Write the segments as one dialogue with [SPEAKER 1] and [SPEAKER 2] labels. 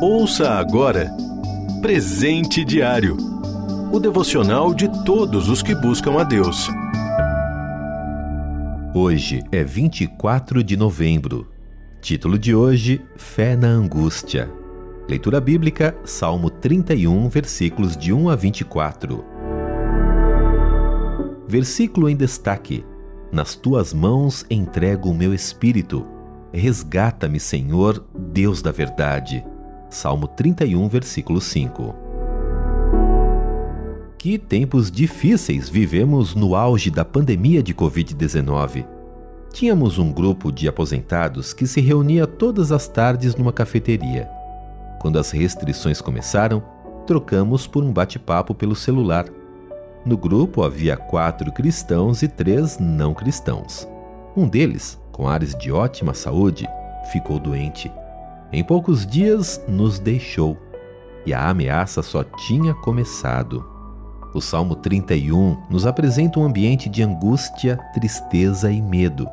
[SPEAKER 1] Ouça agora Presente Diário o devocional de todos os que buscam a Deus.
[SPEAKER 2] Hoje é 24 de novembro. Título de hoje: Fé na Angústia. Leitura bíblica, Salmo 31, versículos de 1 a 24. Versículo em destaque: Nas tuas mãos entrego o meu espírito. Resgata-me, Senhor, Deus da verdade. Salmo 31, versículo 5. Que tempos difíceis vivemos no auge da pandemia de Covid-19. Tínhamos um grupo de aposentados que se reunia todas as tardes numa cafeteria. Quando as restrições começaram, trocamos por um bate-papo pelo celular. No grupo havia quatro cristãos e três não cristãos. Um deles, com ares de ótima saúde, ficou doente. Em poucos dias nos deixou e a ameaça só tinha começado. O Salmo 31 nos apresenta um ambiente de angústia, tristeza e medo.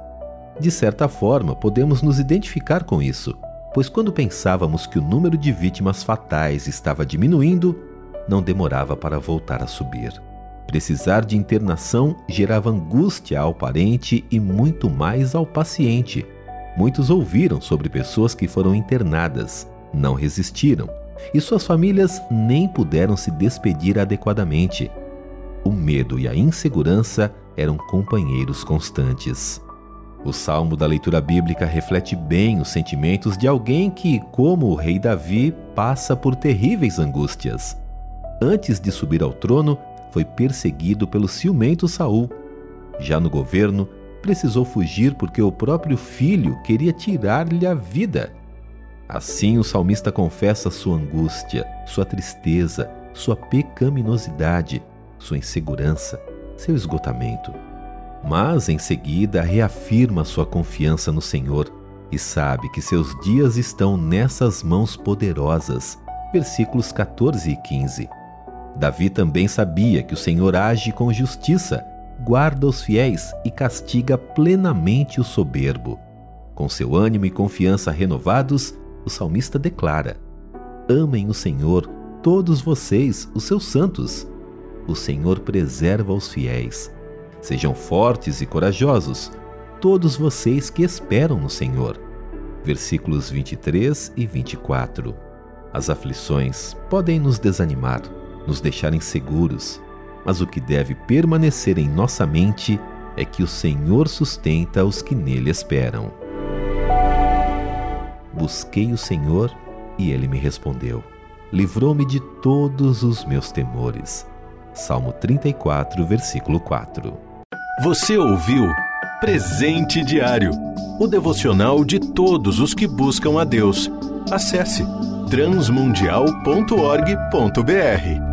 [SPEAKER 2] De certa forma, podemos nos identificar com isso, pois quando pensávamos que o número de vítimas fatais estava diminuindo, não demorava para voltar a subir. Precisar de internação gerava angústia ao parente e muito mais ao paciente. Muitos ouviram sobre pessoas que foram internadas, não resistiram e suas famílias nem puderam se despedir adequadamente. O medo e a insegurança eram companheiros constantes. O salmo da leitura bíblica reflete bem os sentimentos de alguém que, como o rei Davi, passa por terríveis angústias. Antes de subir ao trono, foi perseguido pelo ciumento Saul. Já no governo, precisou fugir porque o próprio filho queria tirar-lhe a vida. Assim, o salmista confessa sua angústia, sua tristeza, sua pecaminosidade, sua insegurança, seu esgotamento. Mas, em seguida, reafirma sua confiança no Senhor e sabe que seus dias estão nessas mãos poderosas. Versículos 14 e 15. Davi também sabia que o Senhor age com justiça, guarda os fiéis e castiga plenamente o soberbo. Com seu ânimo e confiança renovados, o salmista declara: Amem o Senhor, todos vocês, os seus santos. O Senhor preserva os fiéis. Sejam fortes e corajosos, todos vocês que esperam no Senhor. Versículos 23 e 24. As aflições podem nos desanimar, nos deixar inseguros, mas o que deve permanecer em nossa mente é que o Senhor sustenta os que nele esperam. Busquei o Senhor e ele me respondeu. Livrou-me de todos os meus temores. Salmo 34, versículo 4.
[SPEAKER 1] Você ouviu Presente Diário o devocional de todos os que buscam a Deus. Acesse transmundial.org.br.